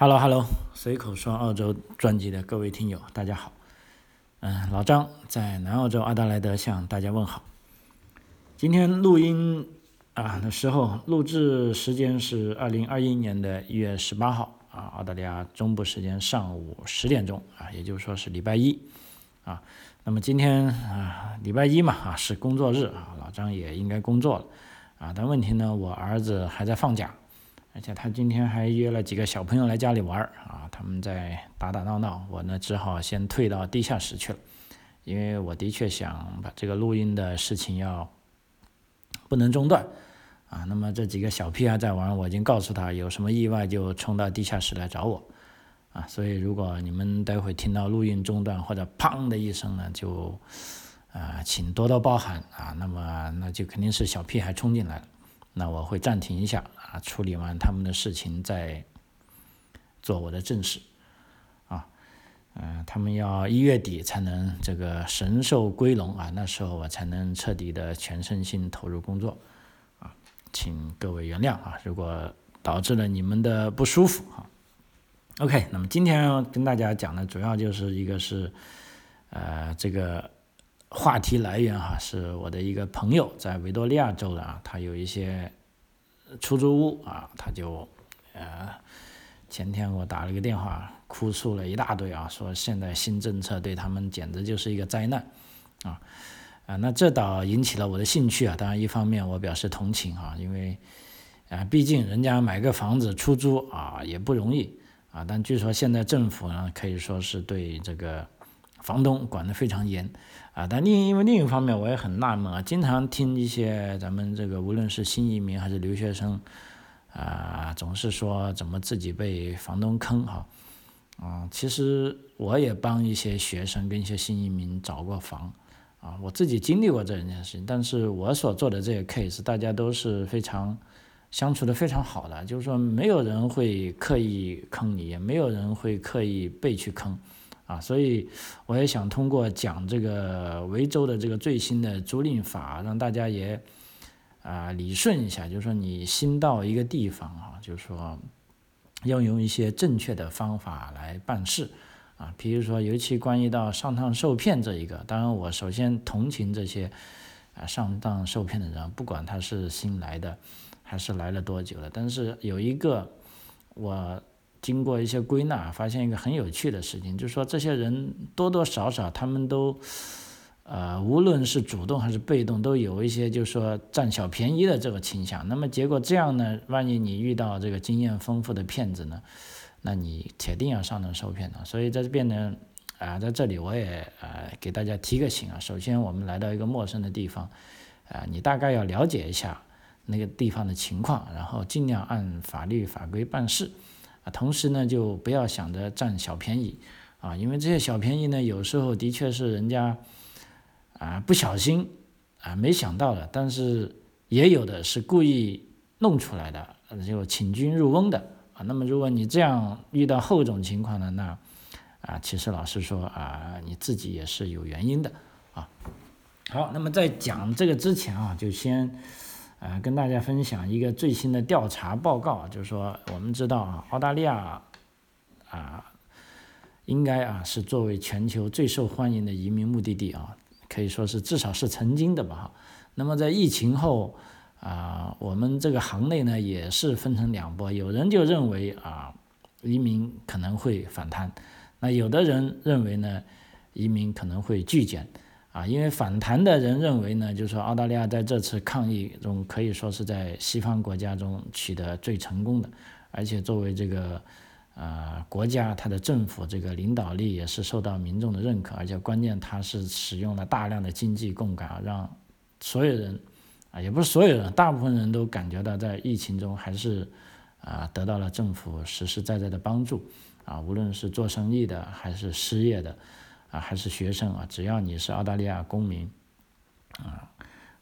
Hello Hello，随口说澳洲专辑的各位听友，大家好。嗯，老张在南澳洲阿德莱德向大家问好。今天录音啊的时候，录制时间是二零二一年的一月十八号啊，澳大利亚中部时间上午十点钟啊，也就是说是礼拜一啊。那么今天啊，礼拜一嘛啊是工作日啊，老张也应该工作了啊。但问题呢，我儿子还在放假。而且他今天还约了几个小朋友来家里玩啊，他们在打打闹闹，我呢只好先退到地下室去了，因为我的确想把这个录音的事情要不能中断啊。那么这几个小屁孩在玩，我已经告诉他，有什么意外就冲到地下室来找我啊。所以如果你们待会听到录音中断或者砰的一声呢，就啊请多多包涵啊。那么那就肯定是小屁孩冲进来了。那我会暂停一下啊，处理完他们的事情再做我的正事啊，嗯，他们要一月底才能这个神兽归笼啊，那时候我才能彻底的全身心投入工作啊，请各位原谅啊，如果导致了你们的不舒服啊。OK，那么今天跟大家讲的主要就是一个是呃这个。话题来源哈是我的一个朋友在维多利亚州的啊，他有一些出租屋啊，他就呃前天我打了个电话，哭诉了一大堆啊，说现在新政策对他们简直就是一个灾难啊啊，那这倒引起了我的兴趣啊。当然一方面我表示同情啊，因为啊毕竟人家买个房子出租啊也不容易啊，但据说现在政府呢可以说是对这个。房东管得非常严啊，但另因为另一方面我也很纳闷啊，经常听一些咱们这个无论是新移民还是留学生啊，总是说怎么自己被房东坑哈啊，其实我也帮一些学生跟一些新移民找过房啊，我自己经历过这件事情，但是我所做的这个 case 大家都是非常相处的非常好的，就是说没有人会刻意坑你，也没有人会刻意被去坑。啊，所以我也想通过讲这个维州的这个最新的租赁法，让大家也啊理顺一下，就是说你新到一个地方啊，就是说要用一些正确的方法来办事啊，比如说尤其关于到上当受骗这一个，当然我首先同情这些啊上当受骗的人，不管他是新来的还是来了多久了，但是有一个我。经过一些归纳，发现一个很有趣的事情，就是说这些人多多少少他们都，呃，无论是主动还是被动，都有一些就是说占小便宜的这个倾向。那么结果这样呢，万一你遇到这个经验丰富的骗子呢，那你铁定要上当受骗的。所以在这边呢，啊，在这里我也呃给大家提个醒啊，首先我们来到一个陌生的地方，啊，你大概要了解一下那个地方的情况，然后尽量按法律法规办事。同时呢，就不要想着占小便宜，啊，因为这些小便宜呢，有时候的确是人家啊不小心啊没想到的，但是也有的是故意弄出来的，就请君入瓮的啊。那么如果你这样遇到后种情况呢，那啊，其实老实说啊，你自己也是有原因的啊。好，那么在讲这个之前啊，就先。呃，跟大家分享一个最新的调查报告，就是说，我们知道啊，澳大利亚啊，应该啊是作为全球最受欢迎的移民目的地啊，可以说是至少是曾经的吧哈。那么在疫情后啊，我们这个行内呢也是分成两波，有人就认为啊，移民可能会反弹，那有的人认为呢，移民可能会剧减。啊，因为反弹的人认为呢，就是说澳大利亚在这次抗疫中可以说是在西方国家中取得最成功的，而且作为这个呃国家，它的政府这个领导力也是受到民众的认可，而且关键它是使用了大量的经济杠杆，让所有人啊，也不是所有人，大部分人都感觉到在疫情中还是啊得到了政府实实在在的帮助啊，无论是做生意的还是失业的。啊，还是学生啊，只要你是澳大利亚公民，啊，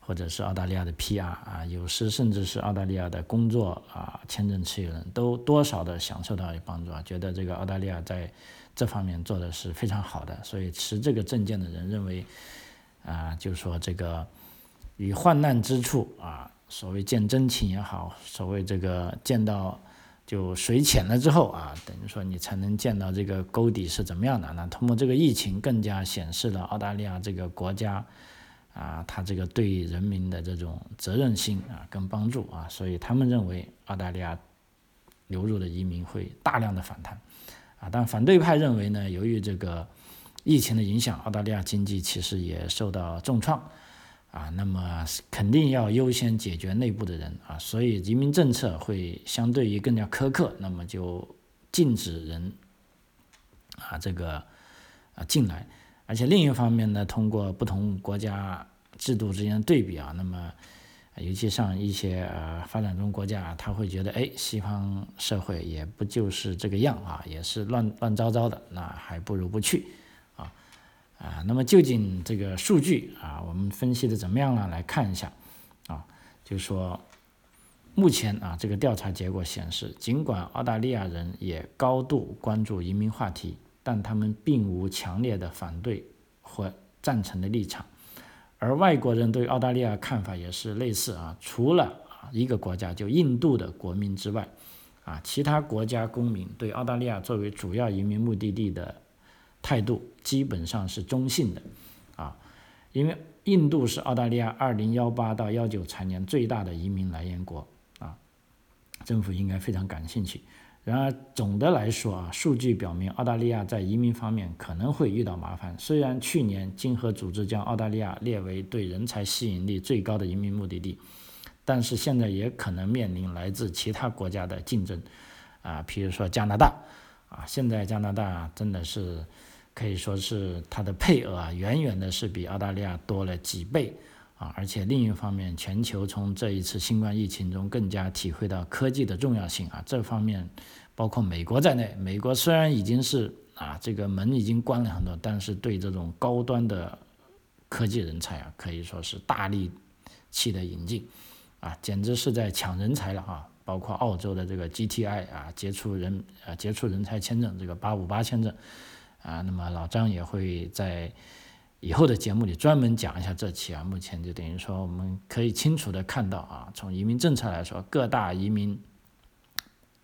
或者是澳大利亚的 PR 啊，有时甚至是澳大利亚的工作啊签证持有人都多少的享受到帮助啊，觉得这个澳大利亚在这方面做的是非常好的，所以持这个证件的人认为，啊，就是说这个与患难之处啊，所谓见真情也好，所谓这个见到就水浅了之后啊，等于说你才能见到这个沟底是怎么样的。那通过这个疫情，更加显示了澳大利亚这个国家啊，它这个对人民的这种责任心啊跟帮助啊，所以他们认为澳大利亚流入的移民会大量的反弹啊。但反对派认为呢，由于这个疫情的影响，澳大利亚经济其实也受到重创。啊，那么肯定要优先解决内部的人啊，所以移民政策会相对于更加苛刻，那么就禁止人啊这个啊进来，而且另一方面呢，通过不同国家制度之间的对比啊，那么尤其像一些呃发展中国家，他会觉得哎，西方社会也不就是这个样啊，也是乱乱糟糟的，那还不如不去。啊，那么究竟这个数据啊，我们分析的怎么样呢？来看一下，啊，就说，目前啊，这个调查结果显示，尽管澳大利亚人也高度关注移民话题，但他们并无强烈的反对或赞成的立场，而外国人对澳大利亚看法也是类似啊，除了一个国家就印度的国民之外，啊，其他国家公民对澳大利亚作为主要移民目的地的。态度基本上是中性的，啊，因为印度是澳大利亚二零幺八到幺九财年最大的移民来源国，啊，政府应该非常感兴趣。然而总的来说啊，数据表明澳大利亚在移民方面可能会遇到麻烦。虽然去年经合组织将澳大利亚列为对人才吸引力最高的移民目的地，但是现在也可能面临来自其他国家的竞争，啊，比如说加拿大，啊，现在加拿大真的是。可以说是它的配额啊，远远的是比澳大利亚多了几倍啊！而且另一方面，全球从这一次新冠疫情中更加体会到科技的重要性啊。这方面，包括美国在内，美国虽然已经是啊这个门已经关了很多，但是对这种高端的科技人才啊，可以说是大力气的引进啊，简直是在抢人才了啊！包括澳洲的这个 GTI 啊，杰出人啊杰出人才签证，这个八五八签证。啊，那么老张也会在以后的节目里专门讲一下这期啊。目前就等于说，我们可以清楚的看到啊，从移民政策来说，各大移民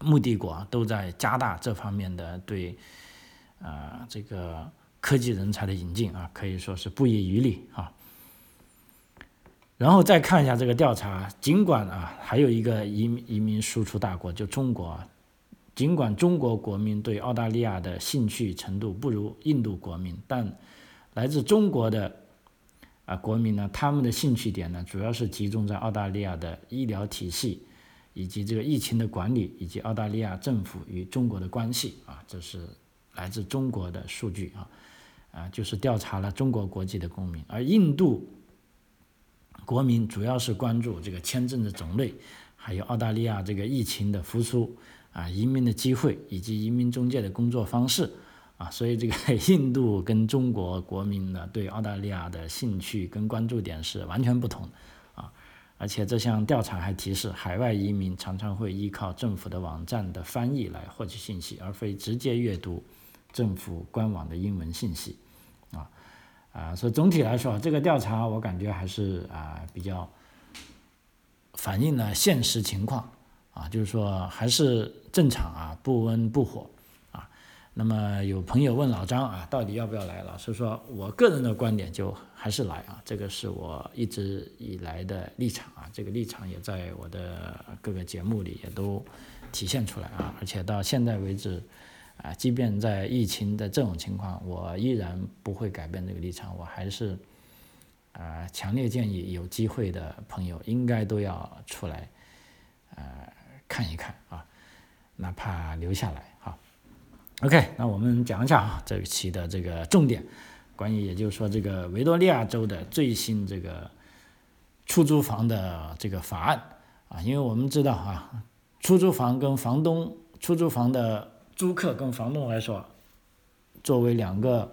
目的国都在加大这方面的对啊这个科技人才的引进啊，可以说是不遗余力啊。然后再看一下这个调查，尽管啊还有一个移民移民输出大国就中国。啊尽管中国国民对澳大利亚的兴趣程度不如印度国民，但来自中国的啊国民呢，他们的兴趣点呢，主要是集中在澳大利亚的医疗体系，以及这个疫情的管理，以及澳大利亚政府与中国的关系啊，这是来自中国的数据啊，啊，就是调查了中国国籍的公民，而印度国民主要是关注这个签证的种类，还有澳大利亚这个疫情的复苏。啊，移民的机会以及移民中介的工作方式，啊，所以这个 印度跟中国国民呢对澳大利亚的兴趣跟关注点是完全不同，啊，而且这项调查还提示，海外移民常常会依靠政府的网站的翻译来获取信息，而非直接阅读政府官网的英文信息，啊，啊，所以总体来说，这个调查我感觉还是啊比较反映了现实情况。啊，就是说还是正常啊，不温不火啊。那么有朋友问老张啊，到底要不要来？老师说，我个人的观点就还是来啊，这个是我一直以来的立场啊，这个立场也在我的各个节目里也都体现出来啊。而且到现在为止啊，即便在疫情的这种情况，我依然不会改变这个立场，我还是啊，强烈建议有机会的朋友应该都要出来，呃。看一看啊，哪怕留下来哈。OK，那我们讲一下啊，这一期的这个重点，关于也就是说这个维多利亚州的最新这个出租房的这个法案啊，因为我们知道啊，出租房跟房东、出租房的租客跟房东来说，作为两个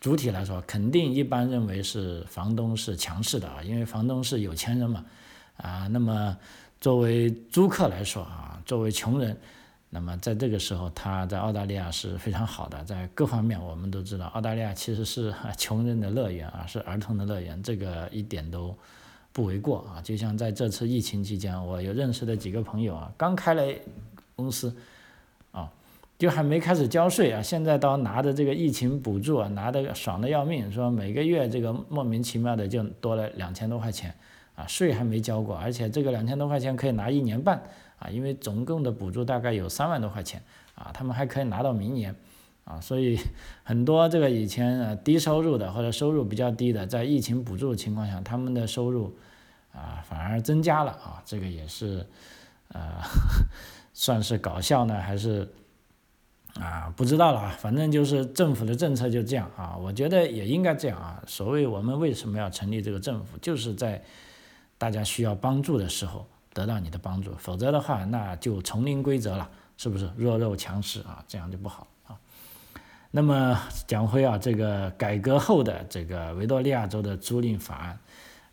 主体来说，肯定一般认为是房东是强势的啊，因为房东是有钱人嘛啊，那么。作为租客来说啊，作为穷人，那么在这个时候，他在澳大利亚是非常好的，在各方面我们都知道，澳大利亚其实是穷人的乐园啊，是儿童的乐园，这个一点都不为过啊。就像在这次疫情期间，我有认识的几个朋友啊，刚开了公司，啊，就还没开始交税啊，现在倒拿着这个疫情补助啊，拿的爽的要命，说每个月这个莫名其妙的就多了两千多块钱，啊，税还没交过，而且这个两千多块钱可以拿一年半，啊，因为总共的补助大概有三万多块钱，啊，他们还可以拿到明年。啊，所以 很多这个以前呃低收入的或者收入比较低的，在疫情补助的情况下，他们的收入啊反而增加了啊，这个也是呃 算是搞笑呢，还是啊不知道了啊，反正就是政府的政策就这样啊，我觉得也应该这样啊。所谓我们为什么要成立这个政府，就是在大家需要帮助的时候得到你的帮助，否则的话那就丛林规则了，是不是弱肉强食啊？这样就不好啊。那么讲回啊，这个改革后的这个维多利亚州的租赁法案，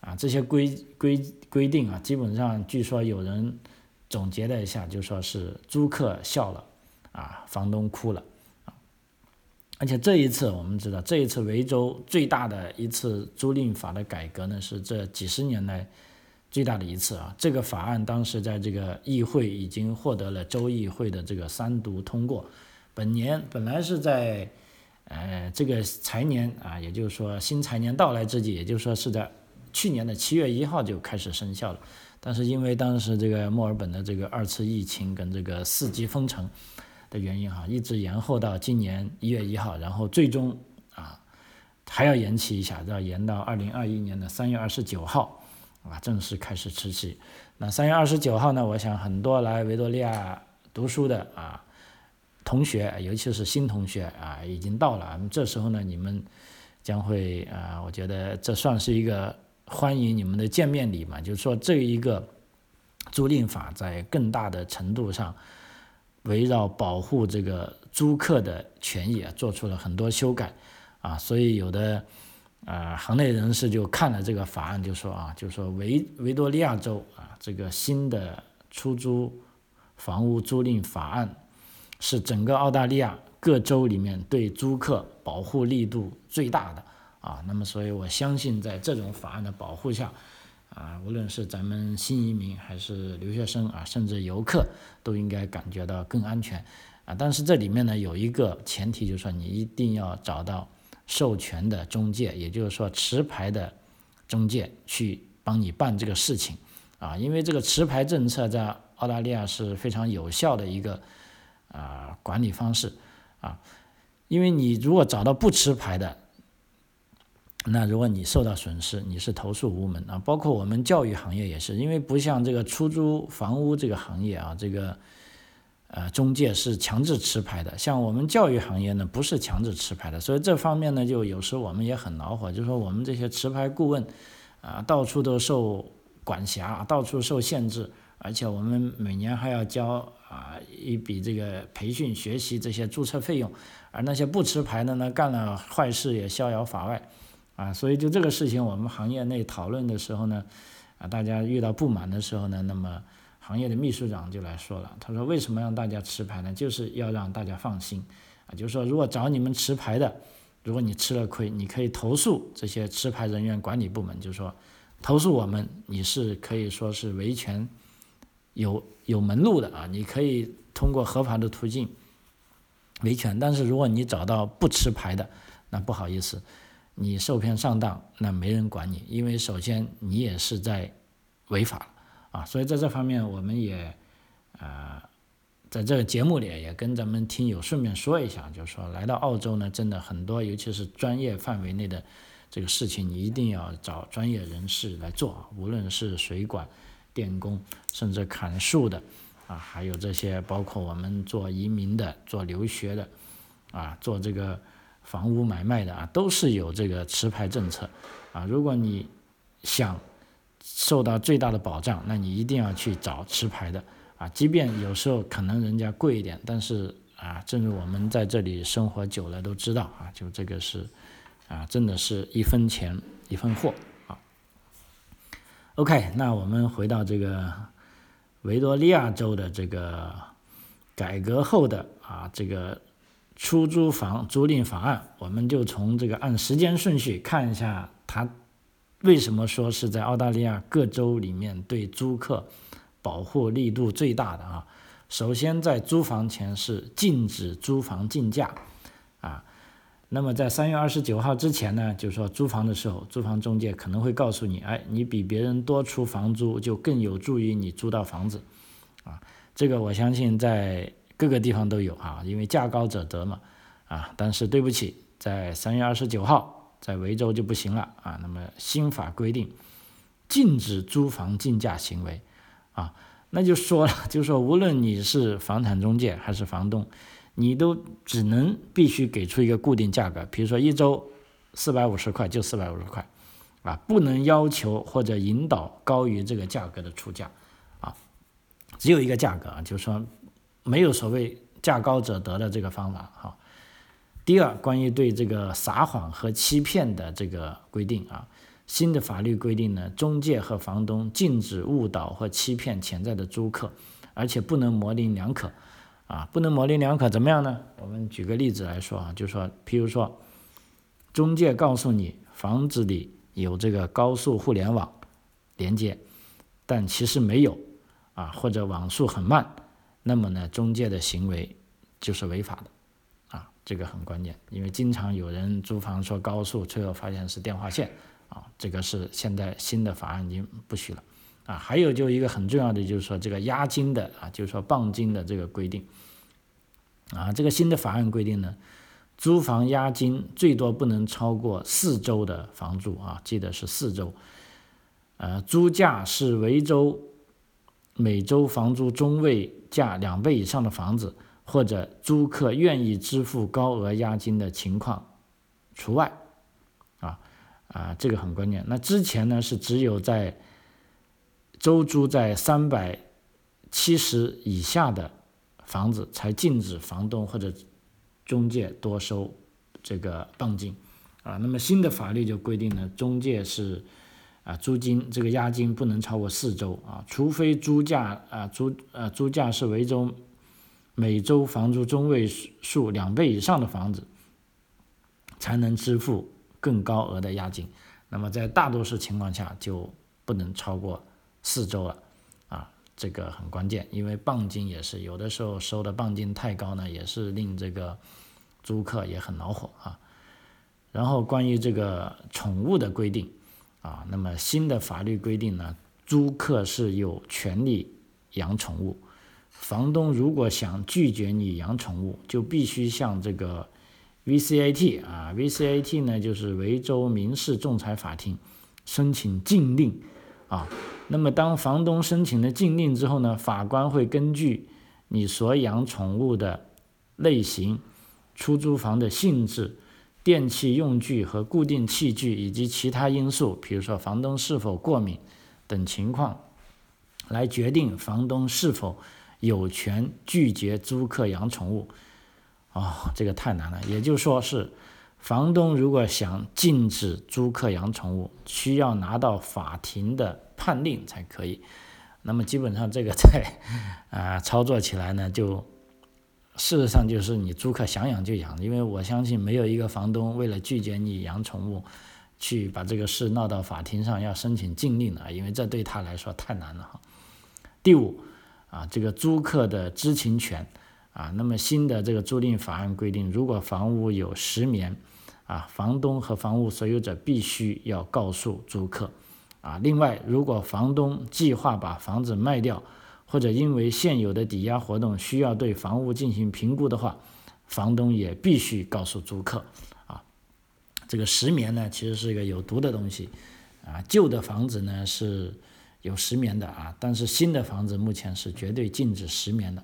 啊，这些规规规定啊，基本上据说有人总结了一下，就说是租客笑了，啊，房东哭了，啊，而且这一次我们知道，这一次维州最大的一次租赁法的改革呢，是这几十年来最大的一次啊。这个法案当时在这个议会已经获得了州议会的这个三读通过。本年本来是在，呃，这个财年啊，也就是说新财年到来之际，也就是说是在去年的七月一号就开始生效了。但是因为当时这个墨尔本的这个二次疫情跟这个四级封城的原因哈，一直延后到今年一月一号，然后最终啊还要延期一下，要延到二零二一年的三月二十九号啊正式开始实习。那三月二十九号呢，我想很多来维多利亚读书的啊。同学，尤其是新同学啊，已经到了。这时候呢，你们将会啊，我觉得这算是一个欢迎你们的见面礼嘛。就是说，这一个租赁法在更大的程度上围绕保护这个租客的权益啊，做出了很多修改啊。所以有的啊，行内人士就看了这个法案，就说啊，就说维维多利亚州啊，这个新的出租房屋租赁法案。是整个澳大利亚各州里面对租客保护力度最大的啊，那么所以我相信在这种法案的保护下，啊，无论是咱们新移民还是留学生啊，甚至游客都应该感觉到更安全啊。但是这里面呢有一个前提，就是说你一定要找到授权的中介，也就是说持牌的中介去帮你办这个事情啊，因为这个持牌政策在澳大利亚是非常有效的一个。啊，管理方式啊，因为你如果找到不持牌的，那如果你受到损失，你是投诉无门啊。包括我们教育行业也是，因为不像这个出租房屋这个行业啊，这个呃中介是强制持牌的。像我们教育行业呢，不是强制持牌的，所以这方面呢，就有时候我们也很恼火，就说我们这些持牌顾问啊，到处都受管辖，到处受限制。而且我们每年还要交啊一笔这个培训学习这些注册费用，而那些不持牌的呢，干了坏事也逍遥法外，啊，所以就这个事情，我们行业内讨论的时候呢，啊，大家遇到不满的时候呢，那么行业的秘书长就来说了，他说为什么让大家持牌呢？就是要让大家放心，啊，就是说如果找你们持牌的，如果你吃了亏，你可以投诉这些持牌人员管理部门，就是说投诉我们，你是可以说是维权。有有门路的啊，你可以通过合法的途径维权，但是如果你找到不持牌的，那不好意思，你受骗上当，那没人管你，因为首先你也是在违法啊，所以在这方面我们也啊，在这个节目里也跟咱们听友顺便说一下，就是说来到澳洲呢，真的很多，尤其是专业范围内的这个事情，你一定要找专业人士来做，无论是水管。电工，甚至砍树的，啊，还有这些包括我们做移民的、做留学的，啊，做这个房屋买卖的啊，都是有这个持牌政策，啊，如果你想受到最大的保障，那你一定要去找持牌的，啊，即便有时候可能人家贵一点，但是啊，正如我们在这里生活久了都知道啊，就这个是啊，真的是一分钱一分货啊。OK，那我们回到这个维多利亚州的这个改革后的啊这个出租房租赁法案，我们就从这个按时间顺序看一下，它为什么说是在澳大利亚各州里面对租客保护力度最大的啊？首先在租房前是禁止租房竞价，啊，那么在三月二十九号之前呢，就是说租房的时候，租房中介可能会告诉你，哎，你比别人多出房租，就更有助于你租到房子，啊，这个我相信在各个地方都有啊，因为价高者得嘛，啊，但是对不起，在三月二十九号在维州就不行了啊，那么新法规定禁止租房竞价行为，啊。那就说了，就说无论你是房产中介还是房东，你都只能必须给出一个固定价格，比如说一周四百五十块就四百五十块，啊，不能要求或者引导高于这个价格的出价，啊，只有一个价格啊，就是说没有所谓价高者得的这个方法哈。第二，关于对这个撒谎和欺骗的这个规定啊。新的法律规定呢，中介和房东禁止误导或欺骗潜在的租客，而且不能模棱两可，啊，不能模棱两可，怎么样呢？我们举个例子来说啊，就说，譬如说，中介告诉你房子里有这个高速互联网连接，但其实没有，啊，或者网速很慢，那么呢，中介的行为就是违法的，这个很关键，因为经常有人租房说高速，最后发现是电话线。啊，这个是现在新的法案已经不许了，啊，还有就一个很重要的就是说这个押金的啊，就是说磅金的这个规定，啊，这个新的法案规定呢，租房押金最多不能超过四周的房租啊，记得是四周，呃，租价是维州每周房租中位价两倍以上的房子，或者租客愿意支付高额押金的情况除外。啊啊，这个很关键。那之前呢是只有在周租在三百七十以下的房子才禁止房东或者中介多收这个磅金啊。那么新的法律就规定呢，中介是啊租金这个押金不能超过四周啊，除非租价啊租呃租价是维州每周房租中位数两倍以上的房子才能支付。更高额的押金，那么在大多数情况下就不能超过四周了，啊，这个很关键，因为磅金也是有的时候收的磅金太高呢，也是令这个租客也很恼火啊。然后关于这个宠物的规定，啊，那么新的法律规定呢，租客是有权利养宠物，房东如果想拒绝你养宠物，就必须向这个。VCAT 啊，VCAT 呢就是维州民事仲裁法庭申请禁令啊。那么当房东申请了禁令之后呢，法官会根据你所养宠物的类型、出租房的性质、电器用具和固定器具以及其他因素，比如说房东是否过敏等情况，来决定房东是否有权拒绝租客养宠物。哦，这个太难了。也就是说，是房东如果想禁止租客养宠物，需要拿到法庭的判令才可以。那么基本上这个在 啊操作起来呢，就事实上就是你租客想养就养，因为我相信没有一个房东为了拒绝你养宠物，去把这个事闹到法庭上要申请禁令的，因为这对他来说太难了哈。第五啊，这个租客的知情权。啊，那么新的这个租赁法案规定，如果房屋有石棉，啊，房东和房屋所有者必须要告诉租客，啊，另外，如果房东计划把房子卖掉，或者因为现有的抵押活动需要对房屋进行评估的话，房东也必须告诉租客，啊，这个石棉呢，其实是一个有毒的东西，啊，旧的房子呢是有石棉的啊，但是新的房子目前是绝对禁止石棉的。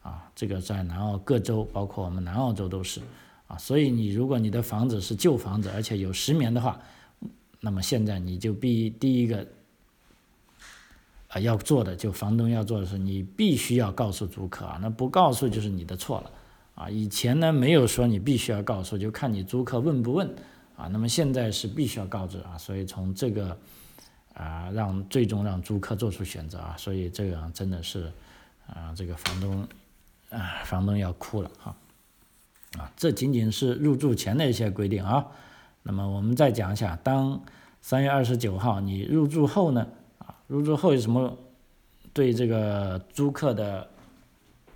啊，这个在南澳各州，包括我们南澳洲都是，啊，所以你如果你的房子是旧房子，而且有石棉的话，那么现在你就必第一个啊要做的，就房东要做的是，你必须要告诉租客啊，那不告诉就是你的错了，啊，以前呢没有说你必须要告诉，就看你租客问不问，啊，那么现在是必须要告知啊，所以从这个啊让最终让租客做出选择啊，所以这个真的是啊这个房东。啊，房东要哭了哈！啊，这仅仅是入住前的一些规定啊。那么我们再讲一下，当三月二十九号你入住后呢？啊，入住后有什么对这个租客的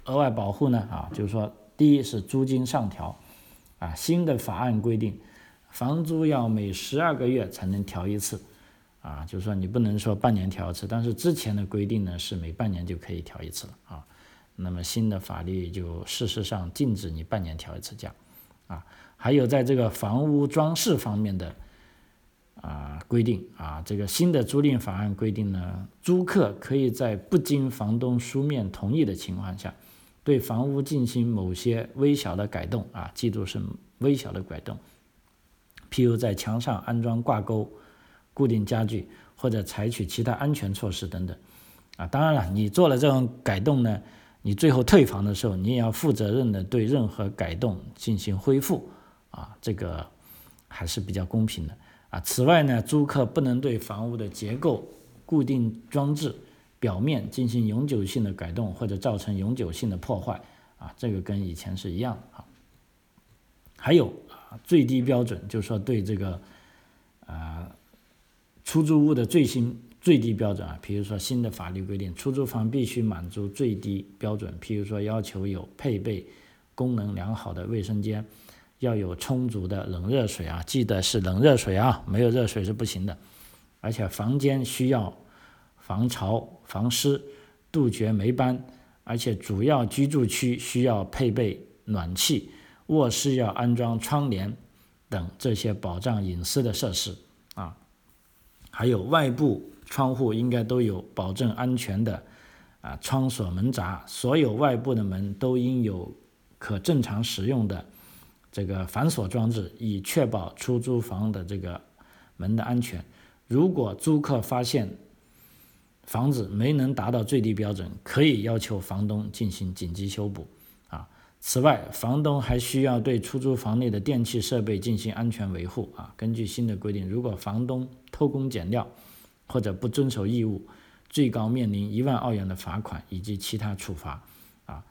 额外保护呢？啊，就是说，第一是租金上调，啊，新的法案规定，房租要每十二个月才能调一次，啊，就是说你不能说半年调一次，但是之前的规定呢是每半年就可以调一次了啊。那么新的法律就事实上禁止你半年调一次价，啊，还有在这个房屋装饰方面的。啊，规定啊，这个新的租赁法案规定呢，租客可以在不经房东书面同意的情况下，对房屋进行某些微小的改动啊，记住是微小的改动，譬如在墙上安装挂钩、固定家具，或者采取其他安全措施等等。啊，当然了，你做了这种改动呢，你最后退房的时候，你也要负责任的对任何改动进行恢复啊，这个还是比较公平的。啊，此外呢，租客不能对房屋的结构、固定装置、表面进行永久性的改动或者造成永久性的破坏。啊，这个跟以前是一样的啊。还有啊，最低标准就是说对这个啊出租屋的最新最低标准啊，比如说新的法律规定，出租房必须满足最低标准，譬如说要求有配备功能良好的卫生间。要有充足的冷热水啊，记得是冷热水啊，没有热水是不行的。而且房间需要防潮防湿，杜绝霉斑。而且主要居住区需要配备暖气，卧室要安装窗帘等这些保障隐私的设施啊。还有外部窗户应该都有保证安全的啊窗锁门闸，所有外部的门都应有可正常使用的。这个反锁装置以确保出租房的这个门的安全。如果租客发现房子没能达到最低标准，可以要求房东进行紧急修补。此外，房东还需要对出租房内的电器设备进行安全维护。啊，根据新的规定，如果房东偷工减料或者不遵守义务，最高面临一万澳元的罚款以及其他处罚啊。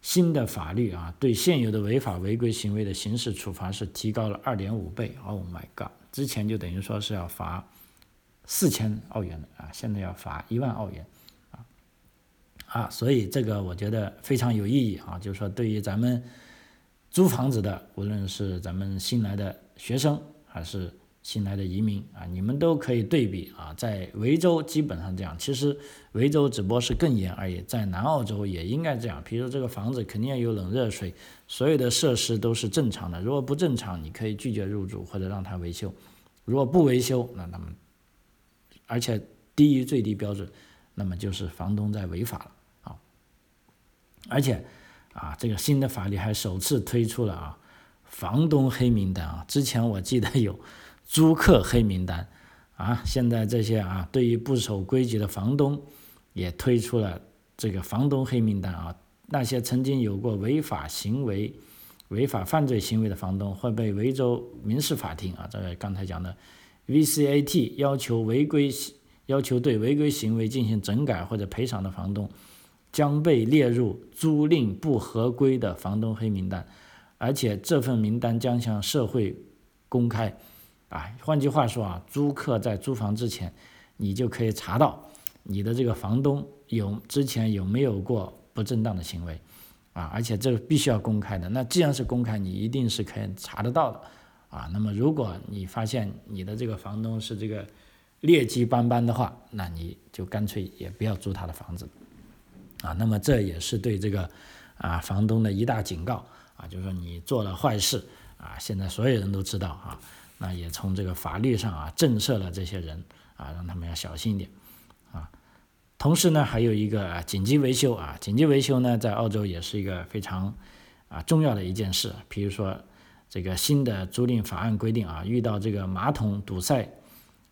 新的法律啊，对现有的违法违规行为的刑事处罚是提高了二点五倍。Oh my god！之前就等于说是要罚四千澳元的啊，现在要罚一万澳元啊！所以这个我觉得非常有意义啊，就是说对于咱们租房子的，无论是咱们新来的学生还是。新来的移民啊，你们都可以对比啊，在维州基本上这样，其实维州只不过是更严而已，在南澳洲也应该这样。比如说这个房子肯定要有冷热水，所有的设施都是正常的。如果不正常，你可以拒绝入住或者让他维修。如果不维修，那那么而且低于最低标准，那么就是房东在违法了。而且啊，这个新的法律还首次推出了啊，房东黑名单啊，之前我记得有。租客黑名单，啊，现在这些啊，对于不守规矩的房东，也推出了这个房东黑名单啊。那些曾经有过违法行为、违法犯罪行为的房东，会被维州民事法庭啊，这个刚才讲的 VCAT 要求违规、要求对违规行为进行整改或者赔偿的房东，将被列入租赁不合规的房东黑名单，而且这份名单将向社会公开。啊，换句话说啊，租客在租房之前，你就可以查到你的这个房东有之前有没有过不正当的行为，啊，而且这个必须要公开的。那既然是公开，你一定是可以查得到的，啊，那么如果你发现你的这个房东是这个劣迹斑斑的话，那你就干脆也不要租他的房子，啊，那么这也是对这个啊房东的一大警告，啊，就是说你做了坏事，啊，现在所有人都知道啊。那也从这个法律上啊震慑了这些人啊，让他们要小心一点啊。同时呢，还有一个紧急维修啊，紧急维修呢，在澳洲也是一个非常啊重要的一件事。比如说这个新的租赁法案规定啊，遇到这个马桶堵塞、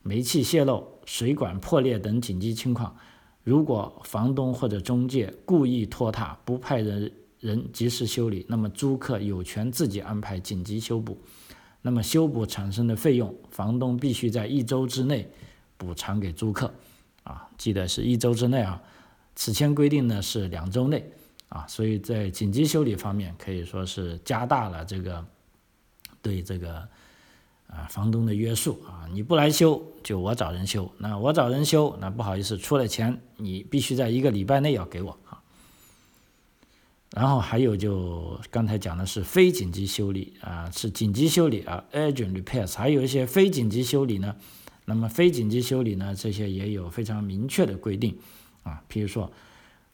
煤气泄漏、水管破裂等紧急情况，如果房东或者中介故意拖沓，不派人人及时修理，那么租客有权自己安排紧急修补。那么修补产生的费用，房东必须在一周之内补偿给租客，啊，记得是一周之内啊。此前规定呢是两周内，啊，所以在紧急修理方面可以说是加大了这个对这个啊房东的约束啊。你不来修，就我找人修。那我找人修，那不好意思，出了钱，你必须在一个礼拜内要给我啊。然后还有就刚才讲的是非紧急修理啊，是紧急修理啊，urgent repairs，还有一些非紧急修理呢。那么非紧急修理呢，这些也有非常明确的规定啊。譬如说，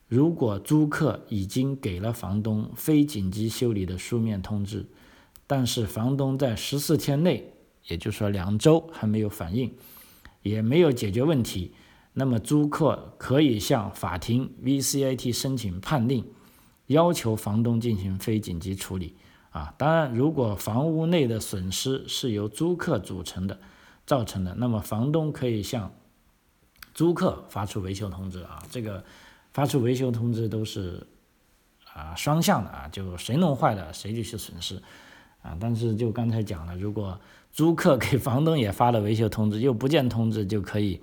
如果租客已经给了房东非紧急修理的书面通知，但是房东在十四天内，也就是说两周还没有反应，也没有解决问题，那么租客可以向法庭 VCAT 申请判令。要求房东进行非紧急处理啊，当然，如果房屋内的损失是由租客组成的造成的，那么房东可以向租客发出维修通知啊。这个发出维修通知都是啊双向的啊，就谁弄坏了谁就是损失啊。但是就刚才讲了，如果租客给房东也发了维修通知，又不见通知，就可以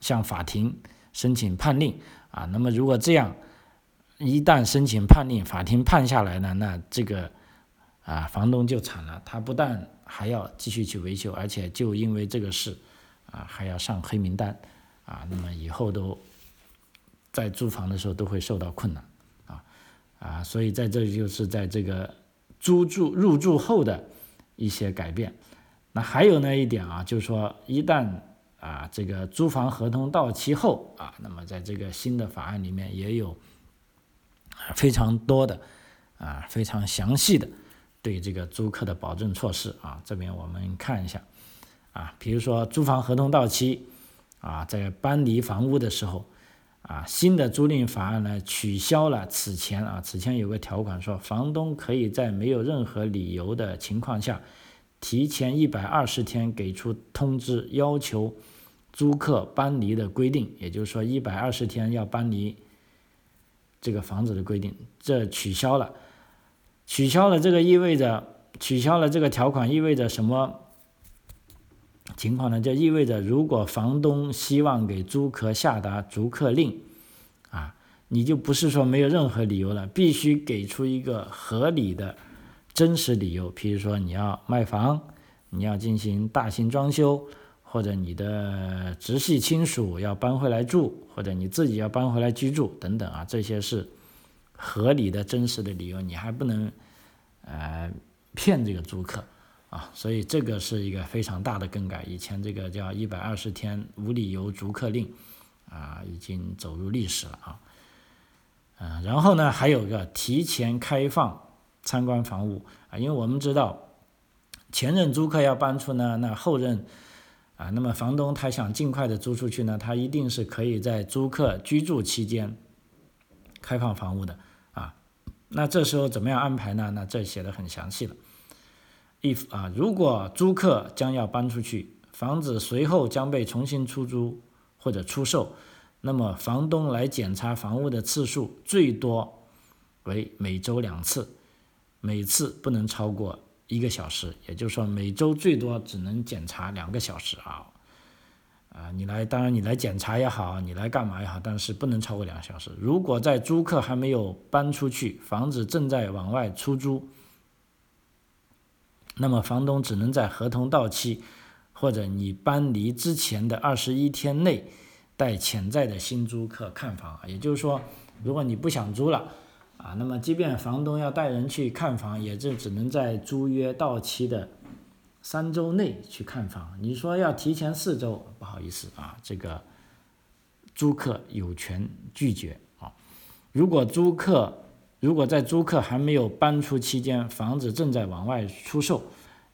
向法庭申请判令啊。那么如果这样。一旦申请判令，法庭判下来呢，那这个啊，房东就惨了。他不但还要继续去维修，而且就因为这个事啊，还要上黑名单啊。那么以后都在租房的时候都会受到困难啊啊。所以在这里就是在这个租住入住后的一些改变。那还有那一点啊，就是说一旦啊这个租房合同到期后啊，那么在这个新的法案里面也有。非常多的，啊，非常详细的对这个租客的保证措施啊，这边我们看一下，啊，比如说租房合同到期，啊，在搬离房屋的时候，啊，新的租赁法案呢取消了此前啊，此前有个条款说，房东可以在没有任何理由的情况下，提前一百二十天给出通知，要求租客搬离的规定，也就是说一百二十天要搬离。这个房子的规定，这取消了，取消了，这个意味着取消了这个条款，意味着什么情况呢？就意味着如果房东希望给租客下达逐客令，啊，你就不是说没有任何理由了，必须给出一个合理的、真实理由，比如说你要卖房，你要进行大型装修。或者你的直系亲属要搬回来住，或者你自己要搬回来居住等等啊，这些是合理的、真实的理由，你还不能呃骗这个租客啊，所以这个是一个非常大的更改。以前这个叫一百二十天无理由逐客令啊，已经走入历史了啊。嗯，然后呢，还有一个提前开放参观房屋啊，因为我们知道前任租客要搬出呢，那后任。啊，那么房东他想尽快的租出去呢，他一定是可以在租客居住期间开放房屋的啊。那这时候怎么样安排呢？那这写的很详细了。if 啊，如果租客将要搬出去，房子随后将被重新出租或者出售，那么房东来检查房屋的次数最多为每周两次，每次不能超过。一个小时，也就是说每周最多只能检查两个小时啊，啊，你来，当然你来检查也好，你来干嘛也好，但是不能超过两个小时。如果在租客还没有搬出去，房子正在往外出租，那么房东只能在合同到期或者你搬离之前的二十一天内带潜在的新租客看房。也就是说，如果你不想租了。啊，那么即便房东要带人去看房，也就只能在租约到期的三周内去看房。你说要提前四周，不好意思啊，这个租客有权拒绝啊。如果租客如果在租客还没有搬出期间，房子正在往外出售，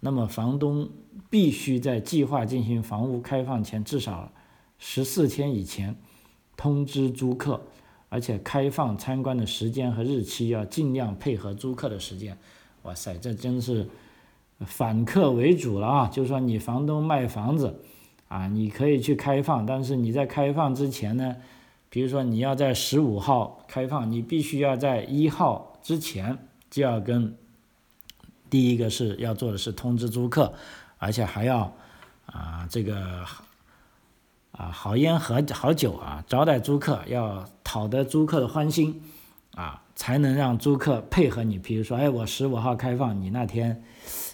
那么房东必须在计划进行房屋开放前至少十四天以前通知租客。而且开放参观的时间和日期要尽量配合租客的时间。哇塞，这真是反客为主了啊！就是说，你房东卖房子啊，你可以去开放，但是你在开放之前呢，比如说你要在十五号开放，你必须要在一号之前就要跟第一个是要做的是通知租客，而且还要啊这个。啊，好烟和好酒啊，招待租客要讨得租客的欢心，啊，才能让租客配合你。比如说，哎，我十五号开放，你那天，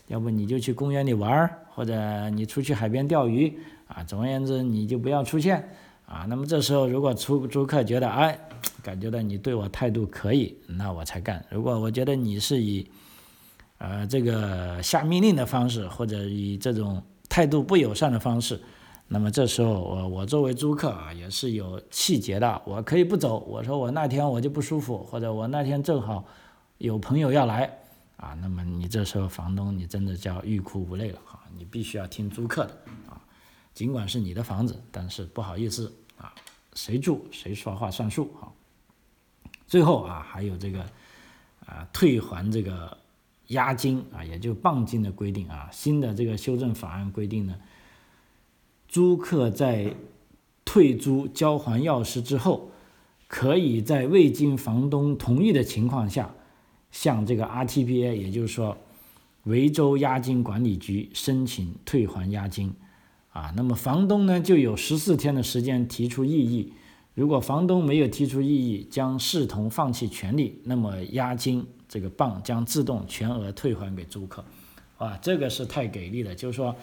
要不你就去公园里玩儿，或者你出去海边钓鱼，啊，总而言之，你就不要出现，啊，那么这时候如果租租客觉得哎，感觉到你对我态度可以，那我才干。如果我觉得你是以呃这个下命令的方式，或者以这种态度不友善的方式，那么这时候我我作为租客啊也是有气节的，我可以不走。我说我那天我就不舒服，或者我那天正好有朋友要来啊，那么你这时候房东你真的叫欲哭无泪了哈，你必须要听租客的啊，尽管是你的房子，但是不好意思啊，谁住谁说话算数哈。最后啊还有这个啊退还这个。押金啊，也就磅金的规定啊，新的这个修正法案规定呢，租客在退租交还钥匙之后，可以在未经房东同意的情况下，向这个 RTPA，也就是说维州押金管理局申请退还押金啊。那么房东呢，就有十四天的时间提出异议。如果房东没有提出异议，将视同放弃权利，那么押金。这个棒将自动全额退还给租客，啊，这个是太给力了。就是说，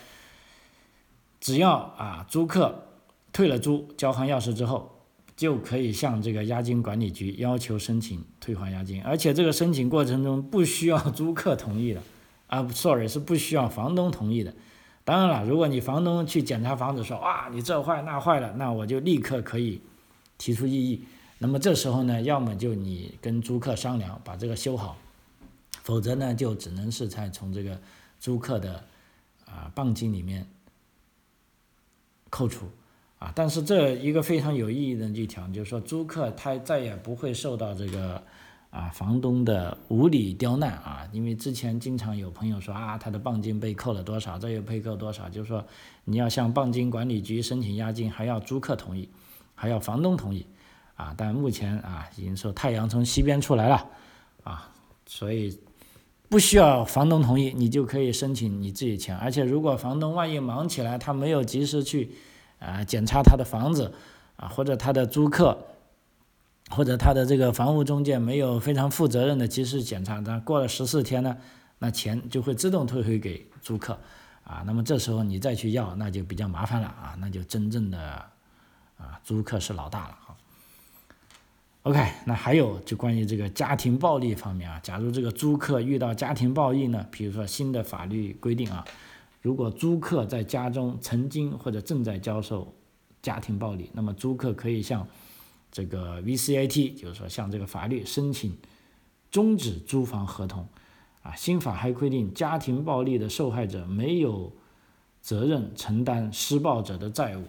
只要啊租客退了租、交还钥匙之后，就可以向这个押金管理局要求申请退还押金，而且这个申请过程中不需要租客同意的，啊，sorry 是不需要房东同意的。当然了，如果你房东去检查房子说，哇，你这坏那坏了，那我就立刻可以提出异议。那么这时候呢，要么就你跟租客商量把这个修好，否则呢就只能是在从这个租客的啊磅金里面扣除啊。但是这一个非常有意义的一条，就是说租客他再也不会受到这个啊房东的无理刁难啊。因为之前经常有朋友说啊，他的磅金被扣了多少，这又被扣多少，就是说你要向磅金管理局申请押金，还要租客同意，还要房东同意。啊，但目前啊，已经说太阳从西边出来了，啊，所以不需要房东同意，你就可以申请你自己钱。而且如果房东万一忙起来，他没有及时去啊检查他的房子，啊或者他的租客，或者他的这个房屋中介没有非常负责任的及时检查，那过了十四天呢，那钱就会自动退回给租客，啊，那么这时候你再去要，那就比较麻烦了啊，那就真正的啊租客是老大了。OK，那还有就关于这个家庭暴力方面啊，假如这个租客遇到家庭暴力呢，比如说新的法律规定啊，如果租客在家中曾经或者正在遭受家庭暴力，那么租客可以向这个 VCAT，就是说向这个法律申请终止租房合同啊。新法还规定，家庭暴力的受害者没有责任承担施暴者的债务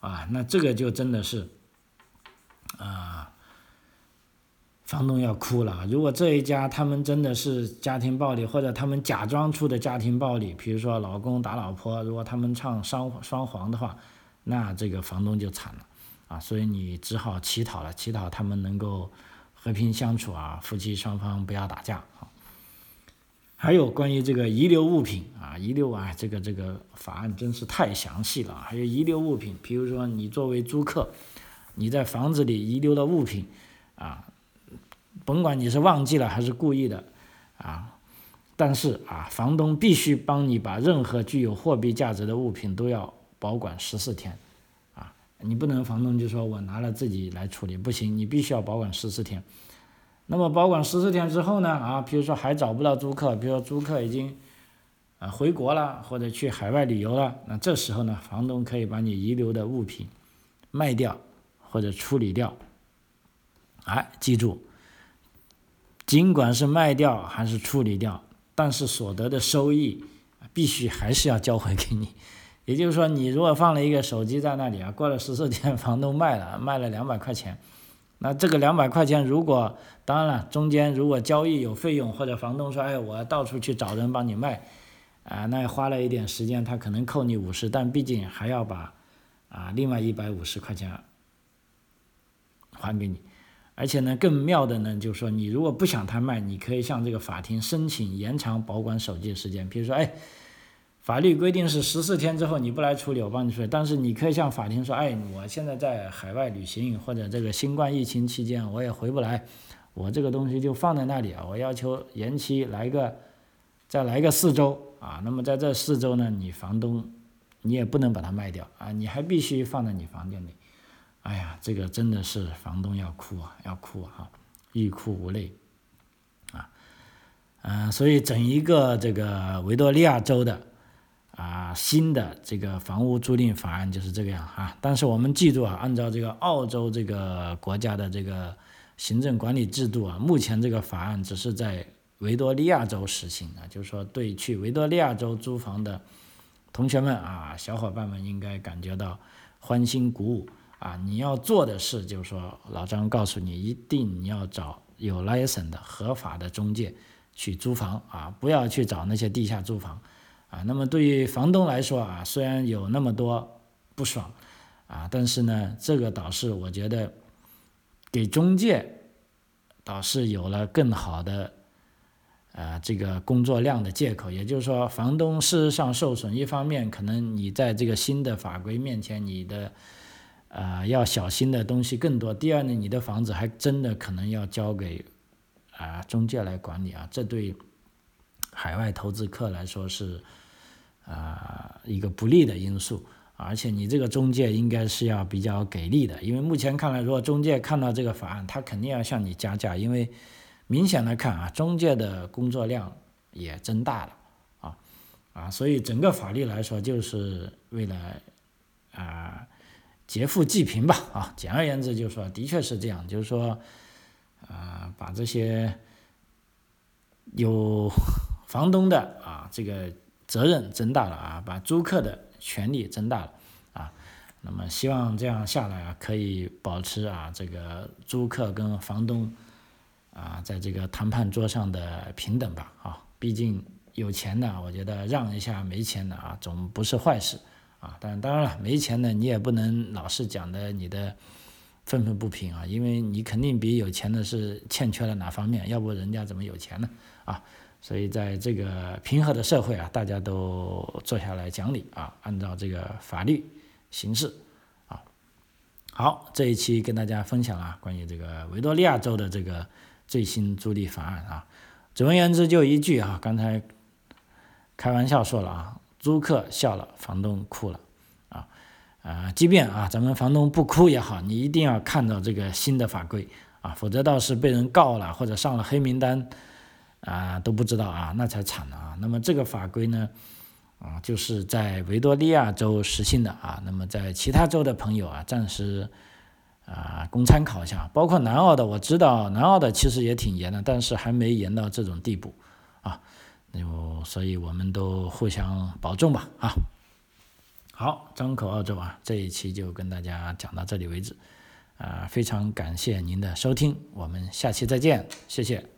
啊，那这个就真的是啊。房东要哭了。如果这一家他们真的是家庭暴力，或者他们假装出的家庭暴力，比如说老公打老婆，如果他们唱双双簧的话，那这个房东就惨了啊！所以你只好乞讨了，乞讨他们能够和平相处啊，夫妻双方不要打架啊。还有关于这个遗留物品啊，遗留啊，这个这个法案真是太详细了。还有遗留物品，比如说你作为租客，你在房子里遗留的物品啊。甭管你是忘记了还是故意的，啊，但是啊，房东必须帮你把任何具有货币价值的物品都要保管十四天，啊，你不能房东就说我拿了自己来处理，不行，你必须要保管十四天。那么保管十四天之后呢，啊，比如说还找不到租客，比如说租客已经啊回国了或者去海外旅游了，那这时候呢，房东可以把你遗留的物品卖掉或者处理掉，哎，记住。尽管是卖掉还是处理掉，但是所得的收益必须还是要交回给你。也就是说，你如果放了一个手机在那里啊，过了十四天，房东卖了，卖了两百块钱，那这个两百块钱如果当然了，中间如果交易有费用，或者房东说，哎，我到处去找人帮你卖，啊，那花了一点时间，他可能扣你五十，但毕竟还要把啊另外一百五十块钱还给你。而且呢，更妙的呢，就是说，你如果不想他卖，你可以向这个法庭申请延长保管手机的时间。比如说，哎，法律规定是十四天之后你不来处理，我帮你处理。但是你可以向法庭说，哎，我现在在海外旅行，或者这个新冠疫情期间我也回不来，我这个东西就放在那里啊，我要求延期来个，再来个四周啊。那么在这四周呢，你房东你也不能把它卖掉啊，你还必须放在你房间里。哎呀，这个真的是房东要哭啊，要哭啊，欲哭无泪，啊，嗯，所以整一个这个维多利亚州的啊新的这个房屋租赁法案就是这个样啊。但是我们记住啊，按照这个澳洲这个国家的这个行政管理制度啊，目前这个法案只是在维多利亚州实行啊，就是说对去维多利亚州租房的同学们啊，小伙伴们应该感觉到欢欣鼓舞。啊，你要做的事就是说，老张告诉你，一定要找有 license 的合法的中介去租房啊，不要去找那些地下租房啊。那么对于房东来说啊，虽然有那么多不爽啊，但是呢，这个倒是我觉得给中介倒是有了更好的呃这个工作量的借口。也就是说，房东事实上受损，一方面可能你在这个新的法规面前，你的啊，要小心的东西更多。第二呢，你的房子还真的可能要交给啊中介来管理啊，这对海外投资客来说是啊一个不利的因素。而且你这个中介应该是要比较给力的，因为目前看来，如果中介看到这个法案，他肯定要向你加价，因为明显来看啊，中介的工作量也增大了啊啊，所以整个法律来说，就是为了啊。劫富济贫吧，啊，简而言之就是说，的确是这样，就是说，啊，把这些有房东的啊，这个责任增大了啊，把租客的权利增大了啊，那么希望这样下来啊，可以保持啊，这个租客跟房东啊，在这个谈判桌上的平等吧，啊，毕竟有钱的，我觉得让一下没钱的啊，总不是坏事。啊，但当然了，没钱的你也不能老是讲的你的愤愤不平啊，因为你肯定比有钱的是欠缺了哪方面，要不人家怎么有钱呢？啊，所以在这个平和的社会啊，大家都坐下来讲理啊，按照这个法律行事啊。好，这一期跟大家分享啊，关于这个维多利亚州的这个最新租赁法案啊，总而言之就一句啊，刚才开玩笑说了啊。租客笑了，房东哭了，啊，啊，即便啊，咱们房东不哭也好，你一定要看到这个新的法规啊，否则到时被人告了或者上了黑名单，啊，都不知道啊，那才惨了啊。那么这个法规呢，啊，就是在维多利亚州实行的啊，那么在其他州的朋友啊，暂时啊供参考一下，包括南澳的，我知道南澳的其实也挺严的，但是还没严到这种地步啊。就所以我们都互相保重吧，啊，好，张口澳洲啊，这一期就跟大家讲到这里为止，啊，非常感谢您的收听，我们下期再见，谢谢。